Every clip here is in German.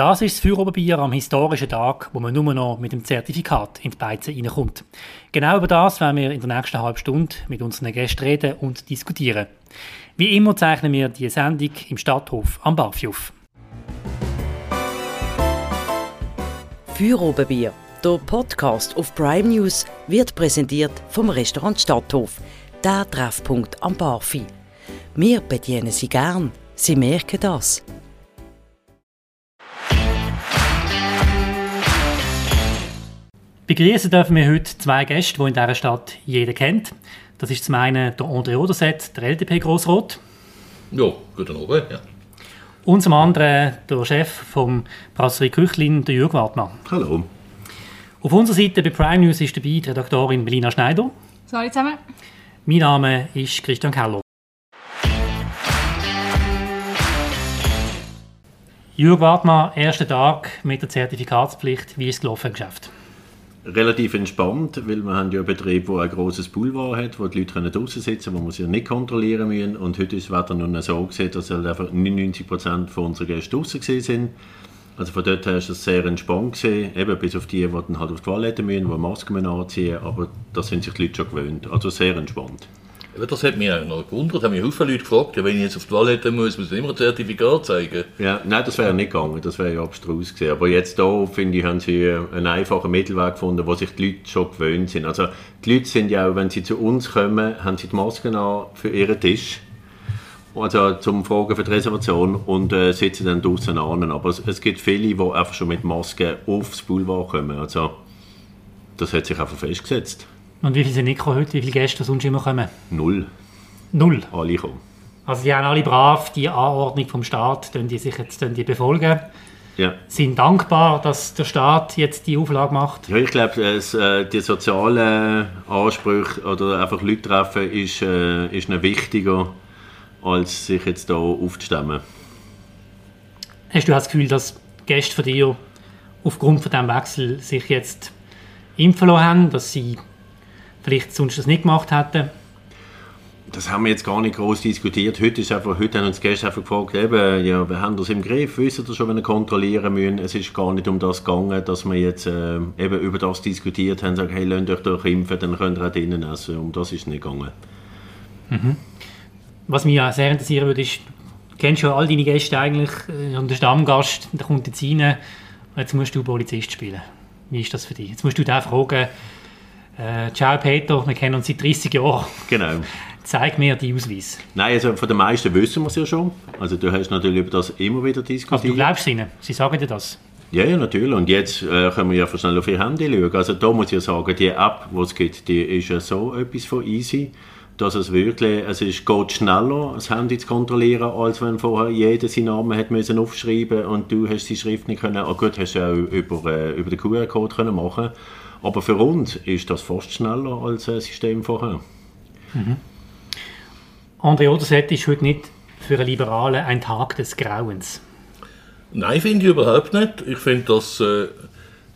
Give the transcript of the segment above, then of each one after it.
Das ist das Feuerobenbier am historischen Tag, wo man nur noch mit dem Zertifikat in die Beizen reinkommt. Genau über das werden wir in der nächsten halben Stunde mit unseren Gästen reden und diskutieren. Wie immer zeichnen wir die Sendung im Stadthof am Barfi auf. Feuerobenbier, der Podcast auf Prime News, wird präsentiert vom Restaurant Stadthof, der Treffpunkt am Barfi. Wir bedienen Sie gern, Sie merken das. Begrüßen dürfen wir heute zwei Gäste, die in dieser Stadt jeder kennt. Das ist zum einen der André Oderset, der LDP-Grossrot. Ja, guten Abend. Ja. Und zum anderen der Chef vom Brasserie Küchlin, der Jürg Wartmann. Hallo. Auf unserer Seite bei Prime News ist dabei die Redaktorin Melina Schneider. Hallo zusammen. Mein Name ist Christian Keller. Jürg Wartmann, erster Tag mit der Zertifikatspflicht. Wie ist es gelaufen im Geschäft? Relativ entspannt, weil wir haben ja einen Betrieb, der ein grosses Boulevard hat, wo die Leute draußen sitzen können, wo wir sie nicht kontrollieren müssen. Und heute ist das Wetter nun so gesehen, dass halt einfach 99% von unseren Gästen draußen sind. Also von dort her ist es sehr entspannt gesehen, eben bis auf die, die dann halt auf die Toilette müssen, die Masken anziehen müssen, aber da sind sich die Leute schon gewöhnt. Also sehr entspannt. Das hat mich auch noch gewundert, haben mich viele Leute gefragt, ja, wenn ich jetzt auf die Toilette muss, muss ich immer ein Zertifikat zeigen. Ja, nein, das wäre nicht gegangen, das wäre ja abstrus gewesen. Aber jetzt da, finde ich, haben sie einen einfachen Mittelweg gefunden, wo sich die Leute schon gewöhnt sind. Also die Leute sind ja auch, wenn sie zu uns kommen, haben sie die Masken an für ihren Tisch. Also zum Fragen für die Reservation und äh, sitzen dann draußen an. Aber es, es, gibt viele, die einfach schon mit Masken aufs Boulevard kommen. Also das hat sich einfach festgesetzt. Und wie viele sind nicht heute? Wie viele Gäste sonst immer kommen? Null. Null? Alle kommen. Also die haben alle brav die Anordnung vom Staat, die sich jetzt die befolgen. Ja. Sind dankbar, dass der Staat jetzt die Auflage macht. Ja, ich glaube, äh, die sozialen Ansprüche oder einfach Leute treffen ist, äh, ist ihnen wichtiger, als sich jetzt hier aufzustemmen. Hast du das Gefühl, dass Gäste von dir aufgrund von diesem Wechsel sich jetzt impfen lassen haben, dass sie vielleicht sonst das nicht gemacht hätten? Das haben wir jetzt gar nicht groß diskutiert. Heute, ist einfach, heute haben uns Gäste einfach gefragt, eben, ja, wir haben das im Griff, wissen Sie schon, wenn wir kontrollieren müssen. Es ist gar nicht um das gegangen, dass wir jetzt äh, eben über das diskutiert haben, sagen, hey, lasst euch doch impfen, dann könnt ihr auch drinnen essen. Um das ist nicht gegangen. Mhm. Was mich ja sehr interessieren würde, ist, du kennst schon all deine Gäste eigentlich, äh, und der Stammgast, der kommt jetzt rein, jetzt musst du Polizist spielen. Wie ist das für dich? Jetzt musst du den fragen, äh, ciao Peter, wir kennen uns seit 30 Jahren. Genau. Zeig mir die Ausweis. Nein, also von den meisten wissen wir es ja schon. Also du hast natürlich über das immer wieder diskutiert. Also du glaubst ihnen? Sie sagen dir das? Ja, ja, natürlich. Und jetzt äh, können wir ja schnell auf ihr Handy schauen. Also da muss ich ja sagen, die App, die es gibt, die ist ja so etwas von easy, dass es wirklich, es ist, geht schneller, das Handy zu kontrollieren, als wenn vorher jeder seinen Namen hat müssen aufschreiben und du hast die Schrift nicht können. Oh gut, hast du ja auch über, äh, über den QR-Code können machen aber für uns ist das fast schneller als ein System vorher. Mhm. André Oderset ist heute nicht für einen Liberalen ein Tag des Grauens. Nein, finde ich überhaupt nicht. Ich finde das äh,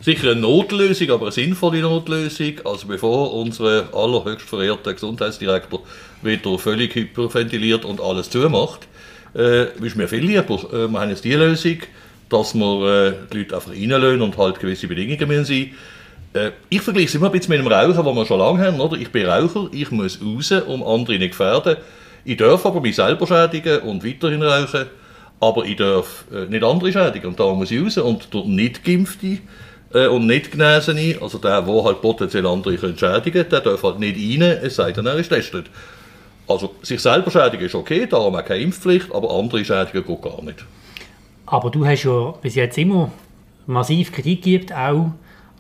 sicher eine Notlösung, aber eine sinnvolle Notlösung. Also bevor unser allerhöchst verehrter Gesundheitsdirektor wieder völlig hyperventiliert und alles zumacht, äh, ist mir viel lieber. Äh, wir haben jetzt die Lösung, dass wir äh, die Leute einfach reinlösen und halt gewisse Bedingungen müssen sein äh, ich vergleiche es immer ein bisschen mit einem Rauchen, den wir schon lange haben. Oder? Ich bin Raucher, ich muss raus, um andere nicht gefährden. Ich darf aber mich selber schädigen und weiterhin rauchen, aber ich darf äh, nicht andere schädigen. Und da muss ich raus. Und der nicht Geimpfte äh, und nicht Genesene, also der, der halt potenziell andere können schädigen der darf halt nicht rein, es sei denn, er ist testet. Also sich selber schädigen ist okay, darum auch keine Impfpflicht, aber andere schädigen geht gar nicht. Aber du hast ja bis jetzt immer massiv Kritik gegeben, auch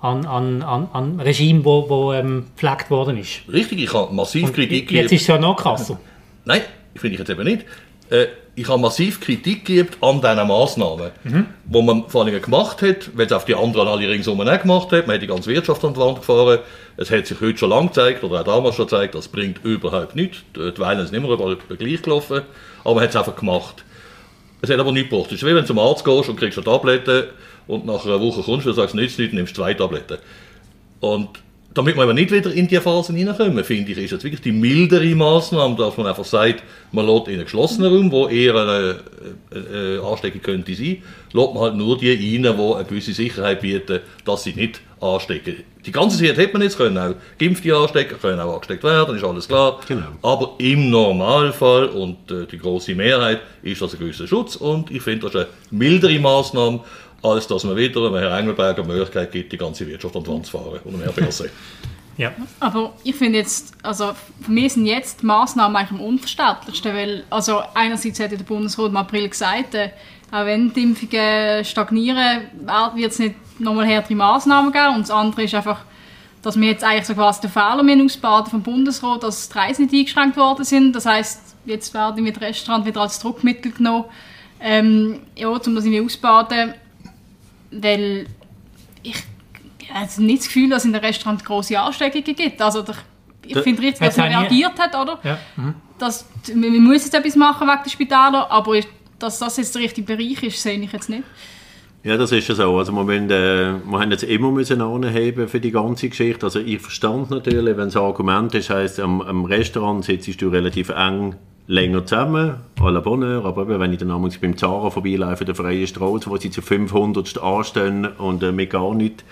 an, an, an, an Regime, wo, wo ähm, gepflegt worden ist. Richtig, ich habe massiv Kritik gegeben. Jetzt ist es ja noch krasser. Nein, finde ich jetzt eben nicht. Äh, ich habe massiv Kritik gegeben an diesen Massnahmen, mhm. die man vor allem gemacht hat, weil es auf die anderen alle ringsum auch gemacht hat. Man hat die ganze Wirtschaft an die Wand gefahren. Es hat sich heute schon lange gezeigt, oder auch damals schon gezeigt, das bringt überhaupt nichts. Die Wellen sind immer überall gleich gelaufen, aber man hat es einfach gemacht. Es hat aber nichts gebracht. Es ist wie wenn du zum Arzt gehst und kriegst eine Tablette und nach einer Woche kommst du und sagst, nichts, nichts, nimmst zwei Tabletten. Und damit wir aber nicht wieder in die Phasen hineinkommen, finde ich, ist jetzt wirklich die mildere Maßnahme, dass man einfach sagt, man lässt in einen geschlossenen Raum, wo eher eine, eine Ansteckung könnte sein, lässt man halt nur die rein, die eine gewisse Sicherheit bieten, dass sie nicht anstecken. Die ganze Zeit hätte man jetzt können, auch Geimpfte anstecken, können auch angesteckt werden, ist alles klar. Genau. Aber im Normalfall und äh, die große Mehrheit ist das ein gewisser Schutz und ich finde, das ist eine mildere Maßnahme, als dass man wieder einem Herrn Engelberger die Möglichkeit gibt, die ganze Wirtschaft an die Wand zu fahren und mehr Börse. Ja. Aber ich finde jetzt, also für mich sind jetzt die Massnahmen eigentlich am unverständlichsten, weil also einerseits hat ja der Bundesrat im April gesagt, äh, auch wenn die Impfungen stagnieren, wird es nicht nochmal härtere Massnahmen geben und das andere ist einfach, dass wir jetzt eigentlich so quasi den Fehler ausbaden vom Bundesrat, dass die Reisen nicht eingeschränkt worden sind. Das heißt, jetzt werden mit Restaurant wieder als Druckmittel genommen, ähm, ja, um das irgendwie ausbaden weil ich also nicht das Gefühl, dass es in den Restaurant große Ansteckungen gibt. Also der, ich finde richtig, dass man reagiert hat, oder? Ja. Mhm. Dass, man man muss jetzt etwas machen wegen der Spitäler, aber ich- dass das jetzt der richtige Bereich ist, sehe ich jetzt nicht. Ja, das ist ja so. Also wir, müssen, äh, wir haben jetzt immer müssen anheben für die ganze Geschichte. Also ich verstand natürlich, wenn es ein Argument ist, heisst, am, am Restaurant sitzt du relativ eng länger zusammen, à la Bonheur, aber eben, wenn ich dann abends beim Zara vorbeilaufe, der freien Straße, wo sie zu 500 anstehen und äh, mit gar nichts,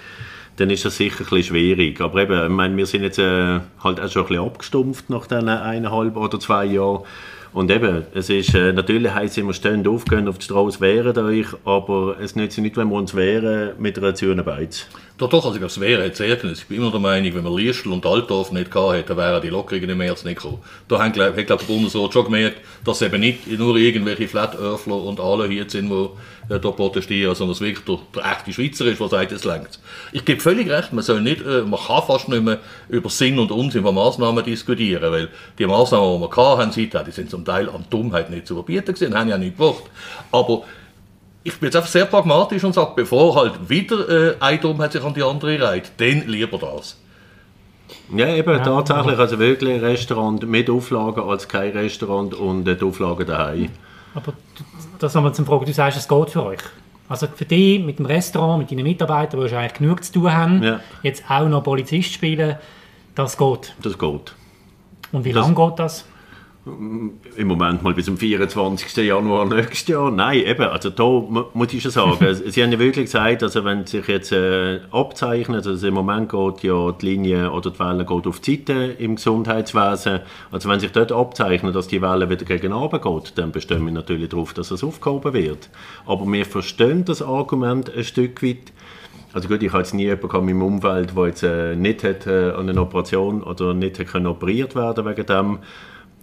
dann ist das sicher ein bisschen schwierig. Aber eben, ich meine, wir sind jetzt äh, halt auch schon ein bisschen abgestumpft nach diesen eineinhalb oder zwei Jahren. Und eben, es ist, äh, natürlich heisst immer, stehen auf, gehen auf die Straße, wehren euch, aber es nützt nicht, wenn wir uns wehren mit einer zähen Beiz. Doch, doch, also ich glaube, es wäre jetzt sehr Ich bin immer der Meinung, wenn man Liestl und Altdorf nicht gehabt hätte, wären die Lockerungen im März nicht gekommen. Da hat, glaub, der Bundesrat schon gemerkt, dass eben nicht nur irgendwelche Flat-Earthler und alle hier sind, die äh, da protestieren, sondern dass wirklich der, der echte Schweizer ist, der sagt, es längt. Ich gebe völlig recht, man, soll nicht, äh, man kann fast nicht mehr über Sinn und Unsinn von Massnahmen diskutieren, weil die Massnahmen, die wir gehabt haben, die sind zum Teil an Dummheit nicht zu verbieten gewesen, haben ja nicht gebracht. Aber ich bin jetzt einfach sehr pragmatisch und sage, bevor halt wieder äh, eine Dummheit sich an die andere reiht, dann lieber das. Ja, eben, tatsächlich, also wirklich ein Restaurant mit Auflagen als kein Restaurant und die Auflagen daheim. Aber das haben wir zum Fragen, du sagst, es geht für euch. Also für dich mit dem Restaurant, mit deinen Mitarbeitern, die schon eigentlich genug zu tun haben, Ja. jetzt auch noch Polizist spielen, das geht. Das geht. Und wie lange geht das? Im Moment mal bis zum 24. Januar nächstes Jahr. Nein, eben, also da mu- muss ich schon sagen, Sie haben ja wirklich gesagt, also wenn sich jetzt äh, abzeichnet, also im Moment geht ja die Linie oder die Welle geht auf die Seite im Gesundheitswesen, also wenn sich dort abzeichnet, dass die Welle wieder gegen oben geht, dann bestehen wir natürlich darauf, dass es aufgehoben wird. Aber wir verstehen das Argument ein Stück weit, also gut, ich habe jetzt nie jemanden in meinem Umfeld, der jetzt äh, nicht hat, äh, an einer Operation oder nicht hat können operiert werden wegen dem.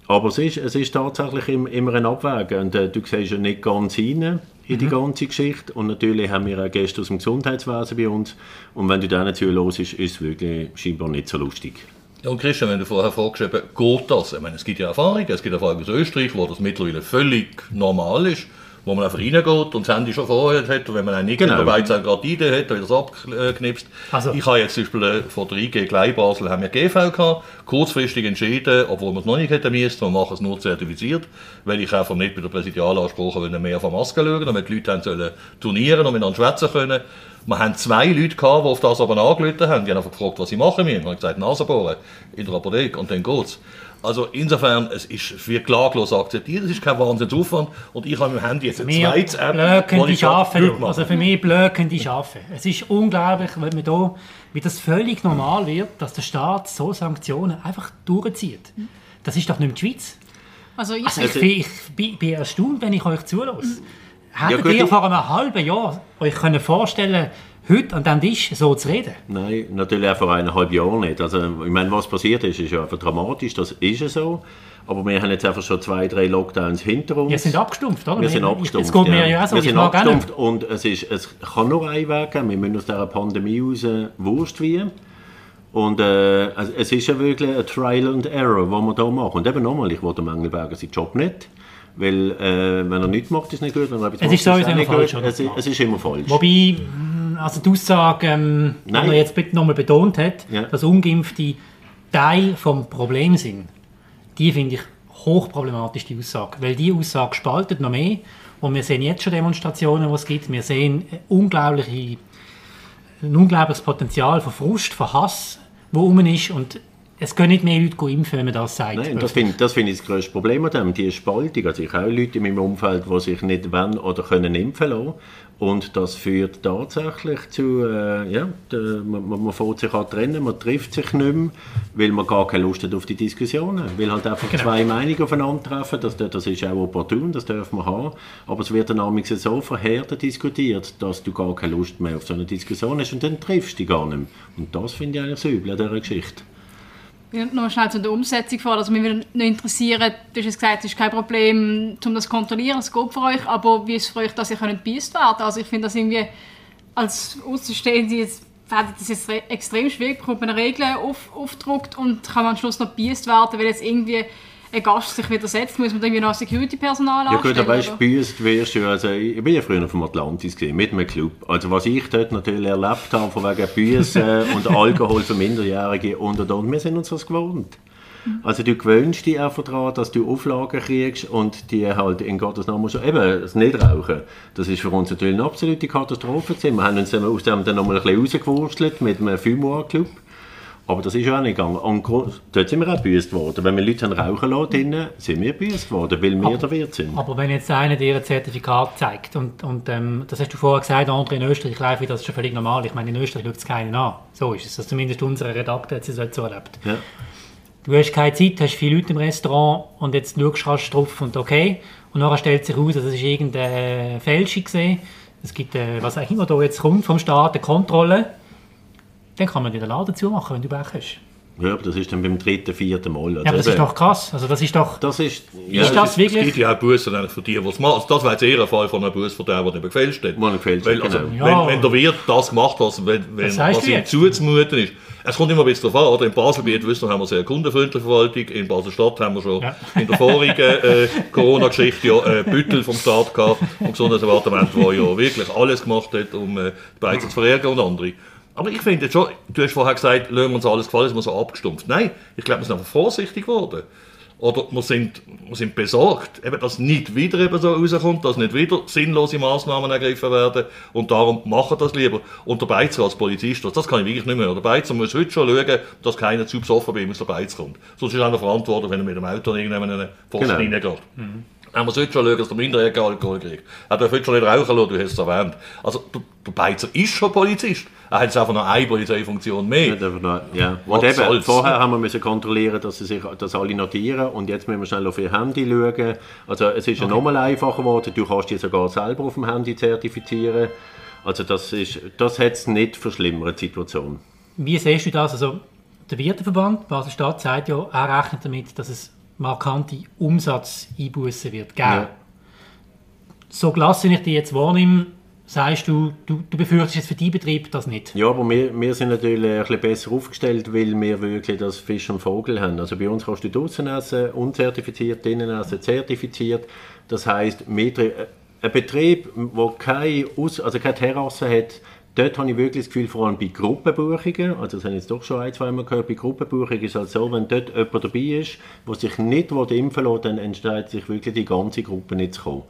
Aber es ist, es ist tatsächlich im- immer ein Abwägen. Und äh, du siehst ja nicht ganz rein in die ganze Geschichte. Und natürlich haben wir auch Gäste aus dem Gesundheitswesen bei uns. Und wenn du denen zuhörst, ist es wirklich scheinbar nicht so lustig. Ja, und Christian, wenn du vorher fragst, eben, geht das? Ich meine, es gibt ja Erfahrungen, es gibt Erfahrungen aus Österreich, wo das mittlerweile völlig normal ist, wo man einfach reingeht und das Handy schon vorher hat und wenn man einen nicht Genau. dabei ist, gerade die Idee hat, wird das abgeknipst. Also- Ich habe jetzt zum Beispiel äh, von der IG Glei Basel haben wir GV gehabt, kurzfristig entschieden, obwohl wir es noch nicht hätten müssen, wir machen es nur zertifiziert, weil ich einfach nicht bei der Präsidialansprache wollte mehr von Masken schauen, damit die Leute haben sollen turnieren und miteinander schwätzen können. Wir haben zwei Leute gehabt, die auf das aber angelötet haben. Die haben einfach gefragt, was sie machen müssen. Ich habe gesagt, Nasenbohren in der Apotheke und dann geht's. Also insofern, es ist wie klaglos akzeptiert, es ist kein Wahnsinnsaufwand und ich habe mit dem Handy jetzt eine Mir zweite App, blöken die Schafe. Also für mich blöken die Schafe. Es ist unglaublich, weil man da, wie das völlig normal wird, dass der Staat so Sanktionen einfach durchzieht. Das ist doch nicht mehr die Schweiz. Also ich, Also ich, bin, ich bin, bin erstaunt, wenn ich euch zulasse. Hättet gut, ihr vor einem halben Jahr euch können vorstellen heute an diesem Tisch so zu reden? Nein, natürlich auch vor eineinhalb Jahren nicht. Also, ich meine, was passiert ist, ist ja einfach dramatisch, das ist ja so. Aber wir haben jetzt einfach schon zwei, drei Lockdowns hinter uns. Wir sind abgestumpft, oder? Wir sind abgestumpft. Es geht mir ja so. Wir sind abgestumpft und es, ist, es kann nur einen Weg geben. Wir müssen aus dieser Pandemie raus Wurst wie. Und äh, also es ist ja wirklich ein Trial and Error, was wir da machen. Und eben nochmal, ich will dem Engelberger seinen Job nicht. Weil, äh, wenn er nichts macht, ist es nicht gut. Wenn er etwas Es macht, ist immer nicht falsch, gut. Es, ist- es ist immer falsch. Wobei, also die Aussage, ähm, die er jetzt nochmal betont hat, Ja. dass Ungeimpfte Teil vom Problem sind, die finde ich hochproblematisch, die Aussage. Weil die Aussage spaltet noch mehr. Und wir sehen jetzt schon Demonstrationen, die es gibt. Wir sehen äh, unglaubliche, ein unglaubliches Potenzial von Frust, von Hass, wo rum ist und es können nicht mehr Leute impfen, wenn man das sagt. Nein, das finde das find ich das grösste Problem an dem, die Spaltung. Also ich habe auch Leute in meinem Umfeld, die sich nicht wollen oder können impfen lassen. Und das führt tatsächlich zu, äh, ja, de, man, man fährt sich an trennen, man trifft sich nicht mehr, weil man gar keine Lust hat auf die Diskussionen. Weil halt einfach genau. zwei Meinungen aufeinandertreffen, das, das ist auch opportun, das darf man haben. Aber es wird dann nämlich so verhärtet diskutiert, dass du gar keine Lust mehr auf so eine Diskussion hast und dann triffst du dich gar nicht mehr. Und das finde ich eigentlich das Üble an dieser Geschichte. Noch schnell zu der Umsetzung vor. Also mich würde noch interessieren, du hast gesagt, es ist kein Problem, um das zu kontrollieren, es geht für euch, aber wie ist es für euch, dass ihr gebeißt werden Also ich finde das irgendwie, als Außenstehende jetzt das jetzt extrem schwierig, bekommt man Regeln auf, aufdruckt und kann man am Schluss noch gebeißt werden, weil jetzt irgendwie ein Gast sich widersetzt, muss man irgendwie noch Security-Personal Ja gut, aber weißt, büßt wirst du, also ich bin ja früher vom Atlantis gesehen, mit einem Club. Also was ich dort natürlich erlebt habe, von wegen Büßen und Alkohol für Minderjährige und und und, wir sind uns das gewohnt. Also du gewöhnst dich einfach daran, dass du Auflagen kriegst und die halt in Gottes Namen schon, eben das Nichtrauchen, das ist für uns natürlich eine absolute Katastrophe gewesen. Wir haben uns aus dem dann nochmal ein bisschen rausgewurstelt mit einem Fumoir-Club aber das ist ja auch nicht gegangen. Und dort sind wir auch gebüßt worden. Wenn wir Leute haben rauchen lassen, sind wir gebüßt worden, weil wir aber, der Wirt sind. Aber wenn jetzt einer dir ein Zertifikat zeigt, und, und ähm, das hast du vorher gesagt, andere in Österreich laufen, das ist schon völlig normal. Ich meine, in Österreich schaut es keinen an. So ist es. Also zumindest unsere Redakteur hat es so erlebt. Ja. Du hast keine Zeit, hast viele Leute im Restaurant und jetzt schaust du drauf und okay. Und nachher stellt sich heraus, dass es irgendeine Fälschung war. Es gibt, äh, was auch immer da jetzt kommt vom Staat, eine Kontrolle dann kann man den Laden zumachen, wenn du Pech hast. Ja, aber das ist dann beim dritten, vierten Mal. Also ja, aber das ist doch krass. Also das ist doch... Das ist... Ja, ist das, wirklich... Es gibt ja auch Bussen eigentlich von dir, was macht. Also das wäre jetzt eher ein Fall von einem Bus von dem, der dir gefälscht hat. Weil, also, genau. ja. wenn, wenn der Wirt das gemacht hat, wenn, wenn, was ihm zuzumuten ist. Es kommt immer ein bisschen darauf an, oder? In Baselbiet, wissen wir, haben wir sehr kundenfreundliche Verwaltung. In Basel-Stadt haben wir schon ja. in der vorigen äh, Corona-Geschichte ja äh, Büttel vom Staat gehabt, vom Gesundheitsdepartement, der ja wirklich alles gemacht hat, um äh, die Beizen zu verärgern und andere. Aber ich finde schon, du hast vorher gesagt, lassen wir uns alles gefallen, es muss so abgestumpft. Nein, ich glaube, wir sind einfach vorsichtig geworden. Oder wir sind, wir sind besorgt, eben, dass nicht wieder eben so rauskommt, dass nicht wieder sinnlose Maßnahmen ergriffen werden. Und darum machen das lieber. Und der Beizer als Polizist, das kann ich wirklich nicht mehr. Der Beizer muss heute schon schauen, dass keiner zu besoffen bei ihm aus der Beiz kommt. Sonst ist er verantwortlich, wenn er mit dem Auto in irgendeinen Posten genau. reingeht. Mhm. Er muss heute schon schauen, dass der Minderjährige Alkohol kriegt. Er darf heute schon nicht rauchen lassen, du hast es erwähnt. Also, der, der Beizer ist schon Polizist. Er hat jetzt einfach noch eine Polizeifunktion mehr. Noch, ja. Und eben, soll's? vorher haben wir müssen kontrollieren, dass, sie sich, dass alle notieren und jetzt müssen wir schnell auf ihr Handy schauen. Also es ist okay. ja nochmal einfacher geworden. Du kannst dich sogar selber auf dem Handy zertifizieren. Also das, ist, das hat es nicht verschlimmert, die Situation. Wie siehst du das? Also der Wirteverband Basel-Stadt sagt ja, er rechnet damit, dass es markante Umsatzeinbußen wird geben. Ja. So gelassen ich die jetzt wahrnehme, sagst du, du, du befürchtest jetzt für deinen Betrieb das nicht? Ja, aber wir, wir sind natürlich ein bisschen besser aufgestellt, weil wir wirklich das Fisch und Vogel haben. Also bei uns kannst du draußen essen, unzertifiziert, drinnen essen, zertifiziert. Das heisst, ein Betrieb, der keine, Aus also keine Terrasse hat, dort habe ich wirklich das Gefühl, vor allem bei Gruppenbuchungen, also das habe ich jetzt doch schon ein, zwei Mal gehört, bei Gruppenbuchungen ist es halt so, wenn dort jemand dabei ist, der sich nicht impfen will, dann entscheidet sich wirklich die ganze Gruppe nicht zu kommen.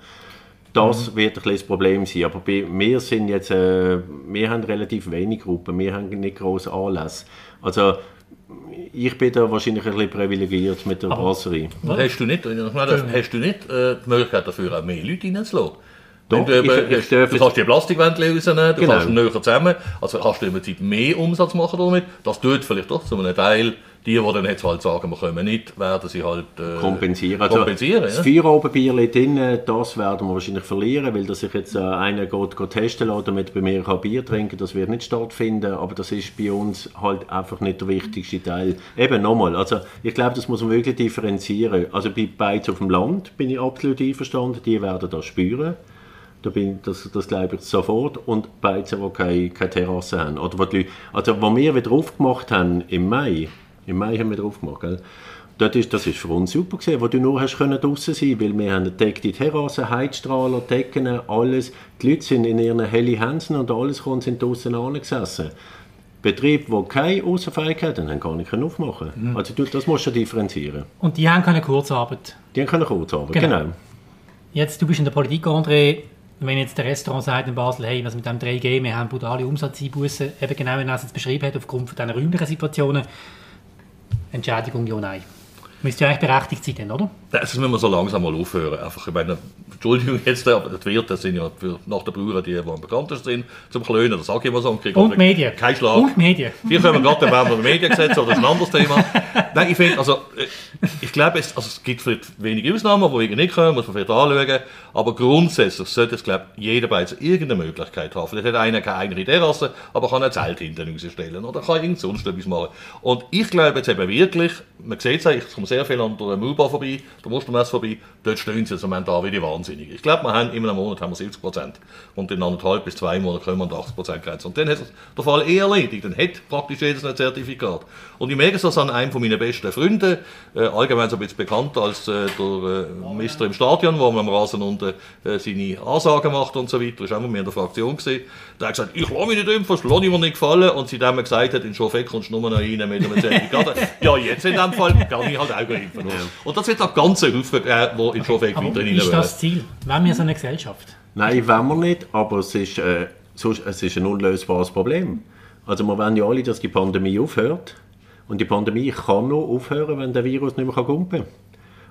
Das mhm. wird ein das Problem sein. Aber bei, wir sind jetzt, äh, wir haben relativ wenig Gruppen, wir haben nicht große Anlässe. Also ich bin da wahrscheinlich ein bisschen privilegiert mit der Brasserie. Hast du nicht, hast du nicht äh, die Möglichkeit dafür, auch mehr Leute reinzulassen? Doch, du, ich, ich du kannst die Plastikwände rausnehmen, du genau. kannst näher zusammen, also kannst du im Prinzip mehr Umsatz machen damit. Das tut vielleicht doch zu einem Teil die, die dann jetzt halt sagen, wir kommen nicht, werden sie halt äh, kompensieren. Also kompensieren das ja. Feierabendbier drin, das werden wir wahrscheinlich verlieren, weil dass sich jetzt äh, einer geht, geht testen lässt, damit bei mir kann Bier trinken das wird nicht stattfinden, aber das ist bei uns halt einfach nicht der wichtigste Teil. Eben nochmal, also ich glaube, das muss man wirklich differenzieren. Also bei Beiz auf dem Land bin ich absolut einverstanden, die werden das spüren. Da bin, das, das glaube ich sofort. Und Beizen, die keine, keine Terrasse haben. Oder die Leute, also, was wir wieder aufgemacht haben im Mai, im Mai haben wir drauf gemacht, gell? Das ist, das ist für uns super gewesen, wo du nur hast können draußen sein, weil wir haben eine deckte Terrasse, Heizstrahler, Decken, alles. Die Leute sind in ihren hellen Hänsen und alles kommt sind draußen angesessen. Betriebe, die keine Außenfähigkeit haben, haben gar nicht aufmachen mhm. Also du, das musst du differenzieren. Und die haben keine Kurzarbeit? Die haben keine Kurzarbeit, genau. genau. Jetzt, du bist in der Politik, André. Wenn jetzt der Restaurant sagt in Basel, hey, was mit dem 3G, wir haben brutale Umsatzeinbußen, eben genau wie er es jetzt beschrieben hat, aufgrund von diesen räumlichen Situationen, Entschädigung ja, nein. Müsste ja eigentlich berechtigt sein, oder? Das müssen wir so langsam mal aufhören. Einfach, ich meine, Entschuldigung jetzt, aber die Wirte sind ja für, nach der Brauer die, die am bekanntesten sind, zum Klönen, das sage ich immer so. Und, und Medien. Kein Schlag. Und Medien. Hier können wir gerade den Wärmer Mediengesetz, oder das ist ein anderes Thema. Nein, ich finde, also, äh, ich glaube, es, also, es gibt vielleicht wenige Ausnahmen, die nicht können, muss man vielleicht anschauen, aber grundsätzlich sollte es, glaube ich, jeder bei irgendeine Möglichkeit haben. Vielleicht hat einer keine eigene Terrasse, aber kann ein Zelt hinten rausstellen oder kann irgend sonst etwas machen. Und ich glaube jetzt eben wirklich, man sieht es ich komme sehr viel an der Mühlbahn vorbei, der Mustermesse vorbei, dort stehen sie jetzt im Moment da wie die Wahnsinnigen. Ich glaube, wir haben in einem Monat haben wir 70 Prozent und in anderthalb bis zwei Monaten kommen wir an die 80 Prozent Grenze. Und dann hat es der Fall eh erledigt, dann hat praktisch jedes ein Zertifikat. Und ich merke es an einem von meinen besten Freunden, äh, allgemein so ein bisschen bekannt als äh, der äh, Mister im Stadion, wo man am Rasen unten äh, seine Ansagen macht und so weiter, das war auch mir in der Fraktion gesehen. Der hat gesagt, ich lasse mich nicht impfen, das lasse ich mir nicht gefallen. Und seitdem er gesagt hat, in Schofeck kommst du nur noch rein mit einem Zertifikat. ja, jetzt in dem Fall kann ich halt impfen. Ja. Und das wird auch ganz Haufen, äh, die in Schofeck weiterhin Ist das Ziel? Wollen wir so eine Gesellschaft? Nein, wollen wir nicht, aber es ist, äh, es ist ein unlösbares Problem. Also wir wollen ja alle, dass die Pandemie aufhört. Und die Pandemie kann nur aufhören, wenn der Virus nicht mehr kumpen kann.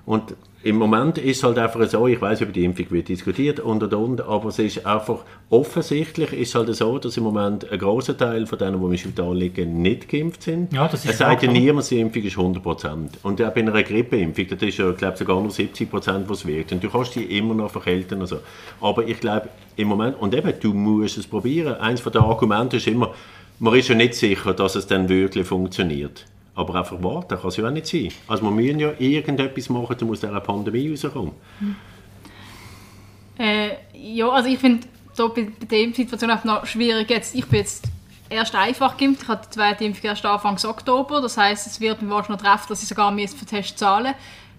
Und im Moment ist es halt einfach so, ich weiß über die Impfung wird diskutiert und und und, aber es ist einfach offensichtlich ist halt so, dass im Moment ein großer Teil von denen, die im Spital liegen, nicht geimpft sind. Ja, das ist es sagt ja niemand, die Impfung ist 100 Prozent. Und auch bei einer Grippeimpfung, das ist ja, glaube sogar nur 70 Prozent, was wirkt. Und du kannst die immer noch verkälten. Also. Aber ich glaube, im Moment, und eben, du musst es probieren. Eins der Argumente ist immer, man ist ja nicht sicher, dass es dann wirklich funktioniert. Aber einfach warten kann es ja auch nicht sein. Also wir müssen ja irgendetwas machen, um aus dieser Pandemie rauszukommen. Hm. Äh, ja, also ich finde bei, bei der Situation einfach noch schwierig. Jetzt, ich bin jetzt erst einfach geimpft. Ich hatte die zweite Impfung erst Anfang Oktober. Das heisst, es wird mir wahrscheinlich noch treffen, dass ich sogar für Test zahlen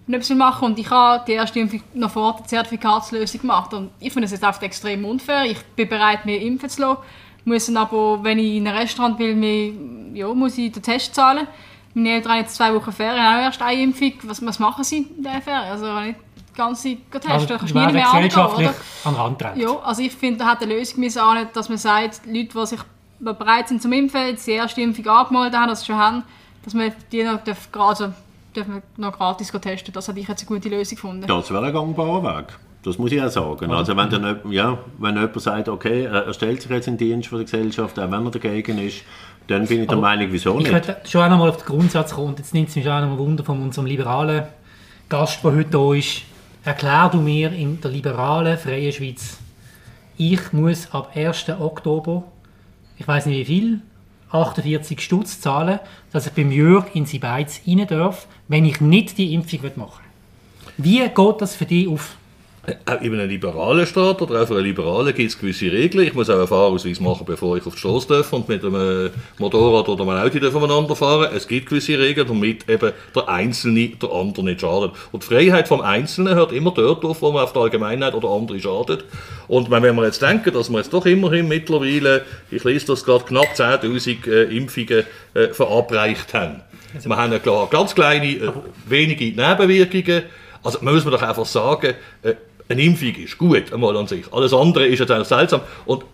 nicht machen Und ich habe die erste Impfung noch vor der Zertifikatslösung gemacht. Und ich finde es jetzt einfach extrem unfair. Ich bin bereit, mir impfen zu lassen. Muss aber, wenn ich in ein Restaurant will, mir, ja, muss ich den Test zahlen. Meine Eltern haben jetzt zwei Wochen Ferien, auch erst eine Impfung. Was, was machen sie in dieser Ferien? Also nicht die ganze Zeit testen, also, kannst nie mehr gesellschaftlich an Rand Ja, also ich finde, da hat eine Lösung müssen auch nicht, dass man sagt, Leute, die sich bereit sind zum Impfen, jetzt die erste Impfung angemeldet haben, das schon haben, dass man die noch, darf, also, dürfen noch gratis testen. Das hätte ich jetzt eine gute Lösung gefunden. Das wäre ein gangbarer Weg. Das muss ich auch sagen. Also wenn, dann, ja, wenn jemand sagt, okay, er stellt sich jetzt in den Dienst von der Gesellschaft, auch wenn er dagegen ist, dann bin ich der Meinung, wieso nicht. Ich möchte schon auch noch mal auf den Grundsatz kommen. Jetzt nimmt es mich auch noch mal Wunder von unserem liberalen Gast, der heute hier ist. Erklär du mir in der liberalen, freien Schweiz, ich muss ab 1. Oktober, ich weiß nicht wie viel, 48 Stutz zahlen, dass ich beim Jörg in Sibeiz rein darf, wenn ich nicht die Impfung machen will. Wie geht das für dich auf? Auch in einem liberalen Staat oder auch für einen Liberalen gibt es gewisse Regeln. Ich muss auch einen Fahrausweis machen, bevor ich auf die Straße darf und mit einem Motorrad oder einem Auto umeinander fahren. Es gibt gewisse Regeln, damit eben der Einzelne der andere nicht schadet. Und die Freiheit vom Einzelnen hört immer dort auf, wo man auf die Allgemeinheit oder andere schadet. Und wenn wir jetzt denken, dass wir jetzt doch immerhin mittlerweile, ich lese das gerade, knapp 10'000 äh, Impfungen äh, verabreicht haben. Also wir haben klar ganz kleine, äh, wenige Nebenwirkungen. Also muss man doch einfach sagen, eine Impfung ist gut, einmal an sich. Alles andere ist jetzt seltsam. Und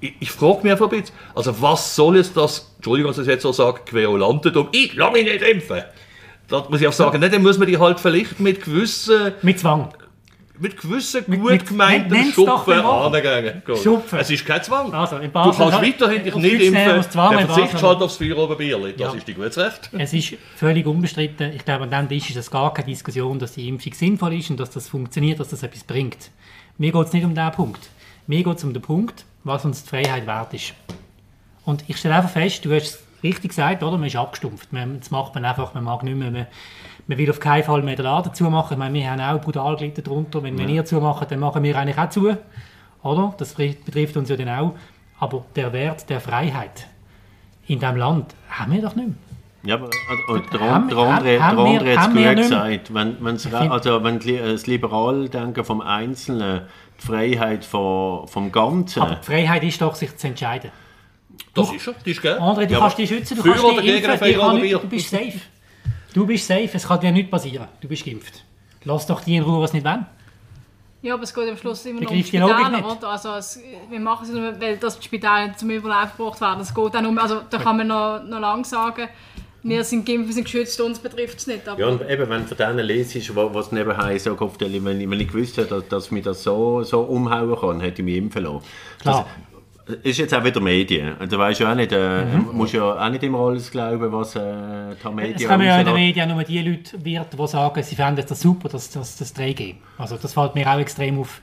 ich, ich frage mich einfach ein bisschen, also was soll jetzt das, Entschuldigung, dass ich das jetzt so sage, Querulantentum, ich lasse mich nicht impfen. Da muss ich auch sagen, ja. dann muss man die halt vielleicht mit gewissen... Mit Zwang mit gewissen gut mit, gemeinten Schupfen angehen. Schupfen. Es ist kein Zwang. Also, du kannst weiterhin dich nicht impfen, dann verzichtest halt aufs Feierabendbierli. Das ja. ist dir gutes Recht. Es ist völlig unbestritten. Ich glaube, an dem Tisch ist es gar keine Diskussion, dass die Impfung sinnvoll ist und dass das funktioniert, dass das etwas bringt. Mir geht es nicht um diesen Punkt. Mir geht es um den Punkt, was uns die Freiheit wert ist. Und ich stelle einfach fest, du hast es richtig gesagt, oder? man ist abgestumpft. Das macht man einfach, man mag nicht mehr. Man, man will auf keinen Fall mehr den Laden zumachen. Ich meine, wir haben auch brutal gelitten darunter. Wenn ja. wir zumachen, dann machen wir eigentlich auch zu. Oder? Das betrifft uns ja dann auch. Aber der Wert der Freiheit in diesem Land haben wir doch nicht mehr. Ja, aber der, haben, der andere hat es gut gesagt. Wenn, wenn's, also, wenn das Liberaldenken vom Einzelnen, die Freiheit vom, vom Ganzen... Aber die Freiheit ist doch, sich zu entscheiden. Das du, ist er, das ist gell. André, du ja, kannst dich schützen, du kannst dich impfen, du bist safe. Du bist safe, es kann dir nichts passieren. Du bist geimpft. Lass doch die in Ruhe, was nicht wollen. Ja, aber es geht am Schluss immer noch um die Logik Spitäler, nicht? oder? Also es, wir machen es nur, weil das Spital zum Überleben gebracht werden. Es geht auch um, also da kann man noch, noch lange sagen, wir sind geimpft, wir sind geschützt, uns betrifft es nicht. Aber Ja, und eben, wenn von denen lesest, was, was nebenher so gehofft wenn ich, wenn ich gewusst hätte, dass, dass mich das so, so umhauen kann, hätte ich mich impfen lassen. Klar. Das ist jetzt auch wieder Medien. Du weißt ja auch nicht, äh, musst ja auch nicht immer alles glauben, was äh, die Medien Es kommen ja in den. Medien nur die Leute, Wirte, die sagen, sie fänden das super, das, das, das 3G. Also das fällt mir auch extrem auf.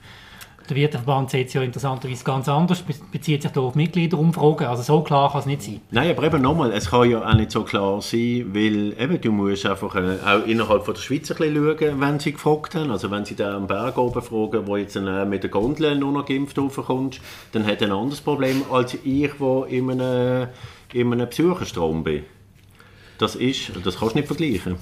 Der Wirteverband sieht es ja interessanterweise ganz anders, be- bezieht sich da auf Mitgliederumfragen. Also so klar kann es nicht sein. Nein, aber eben nochmal, es kann ja auch nicht so klar sein, weil eben, du musst einfach äh, auch innerhalb von der Schweiz ein bisschen schauen, wenn sie gefragt haben. Also wenn sie da am Berg oben fragen, wo jetzt äh, mit der Gondel nur noch geimpft raufkommst, dann hat er ein anderes Problem als ich, der in einem, in einem Besucherstrom bin. Das ist, das kannst du nicht vergleichen.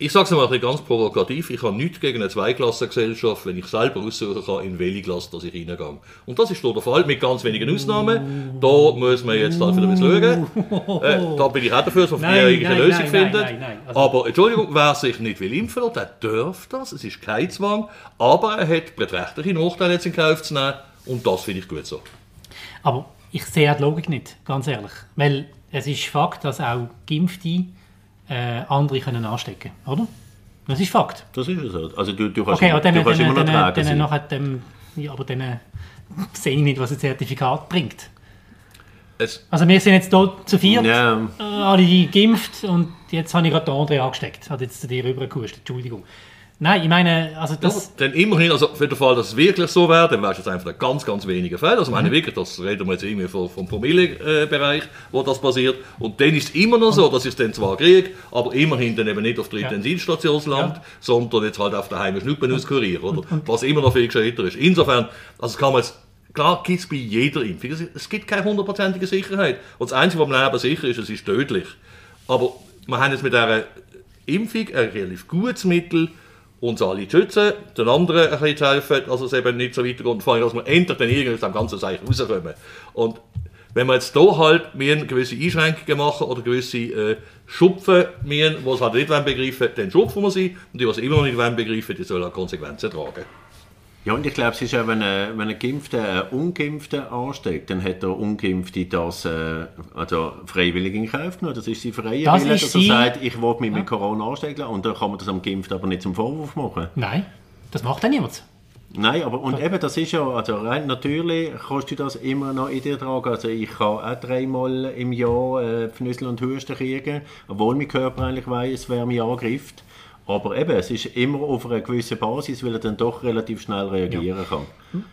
Ich sage es mal ganz provokativ, ich habe nichts gegen eine Zweiklassengesellschaft, wenn ich selber aussuchen kann, in welche Klasse dass ich reingehe. Und das ist hier der Fall, mit ganz wenigen Ausnahmen. Da muss man jetzt halt wieder ein bisschen schauen. Äh, da bin ich auch dafür, dass man nein, Lösung nein, nein, findet. nein, nein. Also- aber Entschuldigung, wer sich nicht will impfen lassen, der darf das, es ist kein Zwang, aber er hat beträchtliche Nachteile jetzt in Kauf zu nehmen und das finde ich gut so. Aber ich sehe die Logik nicht, ganz ehrlich. Weil es ist Fakt, dass auch Geimpfte äh, andere können anstecken oder? Das ist Fakt. Das ist es so. Also du, du kannst, Okay, aber dann, du kannst dann, immer noch dann, tragen dann, nachher dem, ja, aber dann äh, sehe ich nicht, was ein Zertifikat bringt. Es, Also wir sind jetzt hier zu viert, Ja. äh, alle geimpft und jetzt habe ich gerade den André angesteckt. Hat jetzt zu dir rübergehustet, Entschuldigung. Nein, ich meine, also das... Denn immerhin, also für den Fall, dass es wirklich so wäre, dann wäre es jetzt einfach ein ganz, ganz weniger Fälle. Also, meine wirklich, das reden wir jetzt irgendwie vom, vom Promille-Bereich, wo das passiert. Und dann ist es immer noch so, dass ich es dann zwar kriege, aber immerhin dann eben nicht auf der Ja. Intensivstationsland, sondern jetzt halt auf der Heim Schnuppen auskurieren, oder? Was immer noch viel gescheiter ist. Insofern, also kann man jetzt, klar gibt es bei jeder Impfung, es, gibt keine hundertprozentige Sicherheit. Und das Einzige, was man eben sicher ist, es ist tödlich. Aber wir haben jetzt mit dieser Impfung ein relativ gutes Mittel, uns alle zu schützen, den anderen ein bisschen zu helfen, dass es eben nicht so weitergeht vor allem, dass wir endlich dann irgendwie aus dem ganzen Zeichen rauskommen. Und wenn wir jetzt hier halt gewisse Einschränkungen machen oder gewisse äh, Schupfen, wir, die es halt nicht wollen begreifen dann schupfen wir sie und die, die es immer noch nicht wollen begreifen, die sollen auch Konsequenzen tragen. Ja, und ich glaube, es ist auch, wenn ein, wenn ein Geimpfter einen Ungeimpften ansteckt, dann hat der Ungeimpfte das äh, also freiwillig in Kauf genommen. Das ist sein freier Das Wille, dass er sagt, ich will mich mit Corona anstecken und dann kann man das am Geimpften aber nicht zum Vorwurf machen. Nein, das macht ja niemand. Nein, aber und eben, das ist ja, also rein natürlich kannst du das immer noch in dir tragen. Also ich kann auch dreimal im Jahr äh, Pfnüssel und Husten kriegen, obwohl mein Körper eigentlich weiss, wer mich angreift. Aber eben, es ist immer auf einer gewissen Basis, weil er dann doch relativ schnell reagieren kann.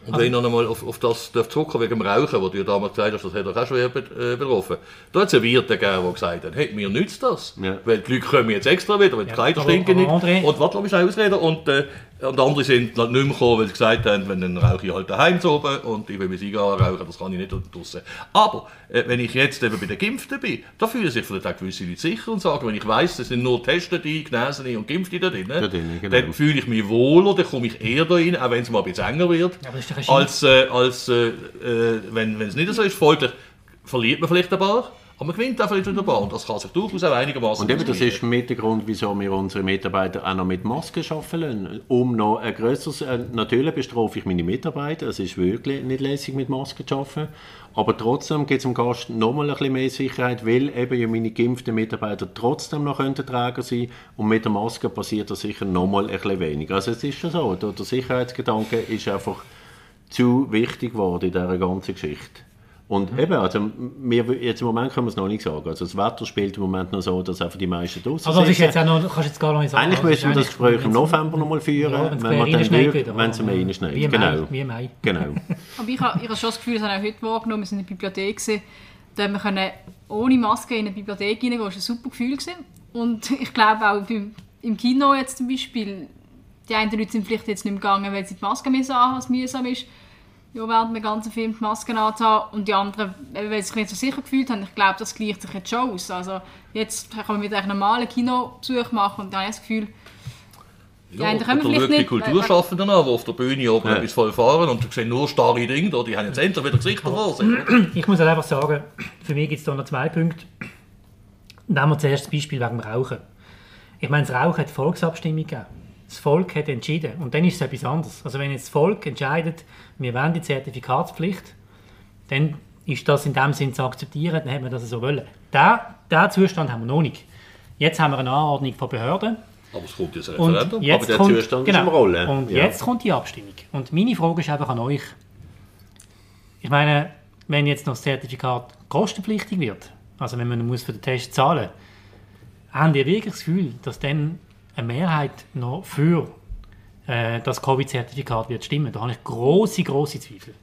Und wenn ich noch einmal auf, auf das darf zurückkommen wegen dem Rauchen, wo du ja damals gesagt hast, das hat euch auch schwer be äh, betroffen. Da hat es einen Wirt gegeben, der gesagt hat, hey, mir nützt das. Ja. Weil die Leute kommen jetzt extra wieder, weil die Ja, Kleider stinken nicht. André- Und warte, lass mich ausreden. Und, äh, und andere sind halt nicht mehr gekommen, weil sie gesagt haben, wenn dann rauche ich halt daheim zu oben und ich will mir Zigarre rauchen, das kann ich nicht draussen. Aber äh, wenn ich jetzt eben bei den Geimpften bin, da fühlen sich vielleicht auch gewisse Leute sicher und sagen, wenn ich weiss, es sind nur Testete, Genesene und Geimpfte da drin, drin, genau. dann fühle ich mich wohler, dann komme ich eher da rein, auch wenn es mal ein bisschen enger wird, als, äh, als äh, äh, wenn wenn es nicht so ist. Folglich verliert man vielleicht ein paar, aber man gewinnt auch vielleicht wieder ein paar und das kann sich durchaus auch einigermaßen Und eben, das ist mit der Grund, wieso wir unsere Mitarbeiter auch noch mit Masken arbeiten lassen. Um noch ein grösseres, äh, natürlich bestrafe ich meine Mitarbeiter, es ist wirklich nicht lässig mit Masken zu arbeiten, aber trotzdem gibt es dem Gast nochmal ein bisschen mehr Sicherheit, weil eben ja meine geimpften Mitarbeiter trotzdem noch Träger sein und mit der Maske passiert das sicher nochmal ein bisschen weniger. Also es ist schon so, der, der Sicherheitsgedanke ist einfach zu wichtig geworden in dieser ganzen Geschichte. Und eben, also wir, jetzt im Moment können wir es noch nicht sagen. Also das Wetter spielt im Moment noch so, dass einfach die meisten draußen Also jetzt auch noch, kannst du jetzt gar noch nicht sagen. Eigentlich Also, müssen wir das Gespräch im November noch mal führen, Ja, wenn es wenn mehr wir dann wieder. wenn es mehr reinschneit. Wie Genau. Mai. Wie im Mai. genau. Aber ich habe, ich habe schon das Gefühl, das habe ich auch heute wahrgenommen, wir sind in der Bibliothek, gewesen, da haben wir können ohne Maske in eine Bibliothek reingehen, das war ein super Gefühl. Gewesen. Und ich glaube auch beim, im Kino jetzt zum Beispiel, die einen Leute sind vielleicht jetzt nicht mehr gegangen, weil sie die Maske müssen anhaben, was mühsam ist, ja, während dem ganzen Film die Maske anzuhaben. Und die anderen, weil sie sich nicht so sicher gefühlt haben, ich glaube, das gleicht sich jetzt schon aus. Also jetzt kann man wieder einen normalen Kinobesuch machen und da habe ich das Gefühl, Ja, einen können wir vielleicht Kulturschaffenden an, die auf der Bühne oben Ja. etwas voll fahren und du siehst nur starre Dinge da, die haben jetzt endlich wieder Gesichter vor. Ich muss halt einfach sagen, für mich gibt es da noch zwei Punkte. Nehmen wir zuerst das Beispiel wegen dem Rauchen. Ich meine, das Rauchen hat Volksabstimmung gegeben. Das Volk hat entschieden. Und dann ist es etwas anderes. Also wenn jetzt das Volk entscheidet, wir wollen die Zertifikatspflicht, dann ist das in dem Sinn zu akzeptieren, dann hat man das so wollen. Der Zustand haben wir noch nicht. Jetzt haben wir eine Anordnung von Behörden. Aber es kommt jetzt ein Referendum. jetzt Aber der kommt, Zustand ist genau, am Rollen. Und Ja. jetzt kommt die Abstimmung. Und meine Frage ist einfach an euch. Ich meine, wenn jetzt noch das Zertifikat kostenpflichtig wird, also wenn man muss für den Test zahlen haben ihr wirklich das Gefühl, dass dann eine Mehrheit noch für äh, das Covid-Zertifikat wird stimmen? Da habe ich große, große Zweifel.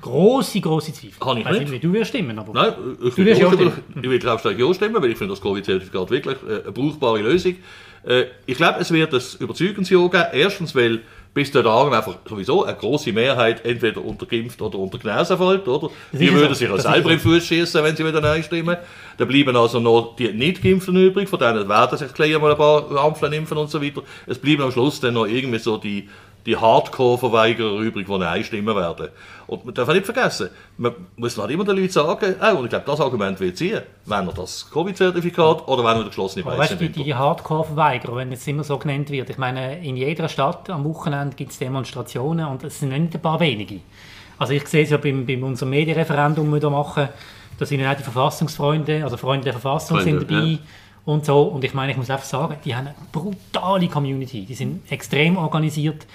Große, große Zweifel. Habe ich weiß nicht. wie du wirst stimmen, aber Nein, ich Du will, wirst ja stimmen. stimmen. ich will ja stimmen, weil ich finde das Covid-Zertifikat wirklich äh, eine brauchbare Lösung. Äh, ich glaube, es wird ein Überzeugungsjahr geben. Erstens, weil bis dahin einfach sowieso eine große Mehrheit entweder unter Geimpft oder unter Genesen fällt, oder? Die ist würden so. sich Das ist selber im Fuß schießen, wenn sie wieder Nein stimmen. Da bleiben also noch die Nicht-Geimpften übrig, von denen werden sich gleich mal ein paar Ampfeln impfen und so weiter. Es bleiben am Schluss dann noch irgendwie so die, die Hardcore-Verweigerer übrig, die Nein stimmen werden. Und man darf nicht vergessen, man muss halt immer den Leuten sagen, oh, und ich glaube, das Argument wird ziehen, wenn er das Covid-Zertifikat oder wenn er den geschlossenen Aber Preis weißt du, die, die Hardcore-Verweigerer, wenn es immer so genannt wird, ich meine, in jeder Stadt am Wochenende gibt es Demonstrationen und es sind nicht ein paar wenige. Also ich sehe es ja beim, bei unserem Medienreferendum, das wir machen, da sind ja auch die Verfassungsfreunde, also Freunde der Verfassung Freunde, sind dabei und so. Und ich meine, ich muss einfach sagen, die haben eine brutale Community, die sind extrem organisiert.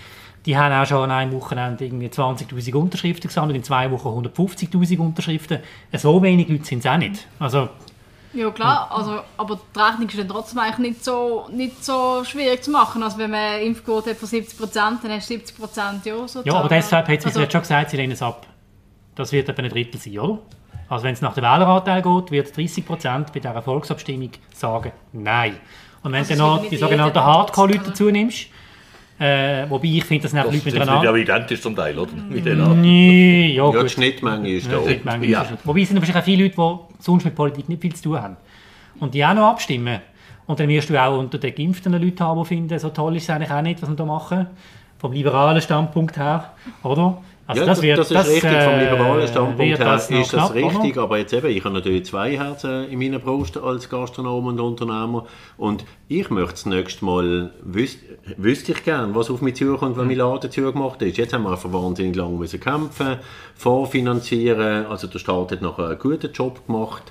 Die haben auch schon an einem Wochenende irgendwie 20'000 Unterschriften gesammelt, in zwei Wochen 150'000 Unterschriften. So wenig Leute sind es auch nicht. Also Ja klar, also, aber die Rechnung ist dann trotzdem eigentlich nicht so, nicht so schwierig zu machen. Also wenn man eine Impfquote hat von 70%, dann hast du 70% ja sozusagen. Ja, aber deshalb hat sie also, schon gesagt, sie lehnen es ab. Das wird etwa ein Drittel sein, oder? Also wenn es nach dem Wähleranteil geht, wird 30 Prozent bei dieser Volksabstimmung sagen Nein. Und wenn Also du noch die sogenannten Hardcore-Leute dazu nimmst, äh, wobei ich finde, das sind Das sind Leute nicht miteinander. ja identisch zum Teil, oder? Mit den Arten. Nee, ja, Ja, die. Schnittmenge ist da. Schnittmenge Ja. ist es. Wobei es sind wahrscheinlich auch viele Leute, die sonst mit Politik nicht viel zu tun haben. Und die auch noch abstimmen. Und dann wirst du auch unter den Geimpften Leute haben, die finden, so toll ist es eigentlich auch nicht, was wir da machen. Vom liberalen Standpunkt her, oder? Also ja, das, wird, das ist richtig. Vom äh, liberalen Standpunkt her das ist das knapp, richtig. Oder? Aber jetzt eben, ich habe natürlich zwei Herzen in meiner Brust als Gastronom und Unternehmer. Und ich möchte das nächste Mal, wüs wüsste ich gern, was auf mich zukommt, wenn mein Laden zugemacht ist. Jetzt haben wir einfach wahnsinnig lange müssen kämpfen, vorfinanzieren. Also der Staat hat noch einen guten Job gemacht.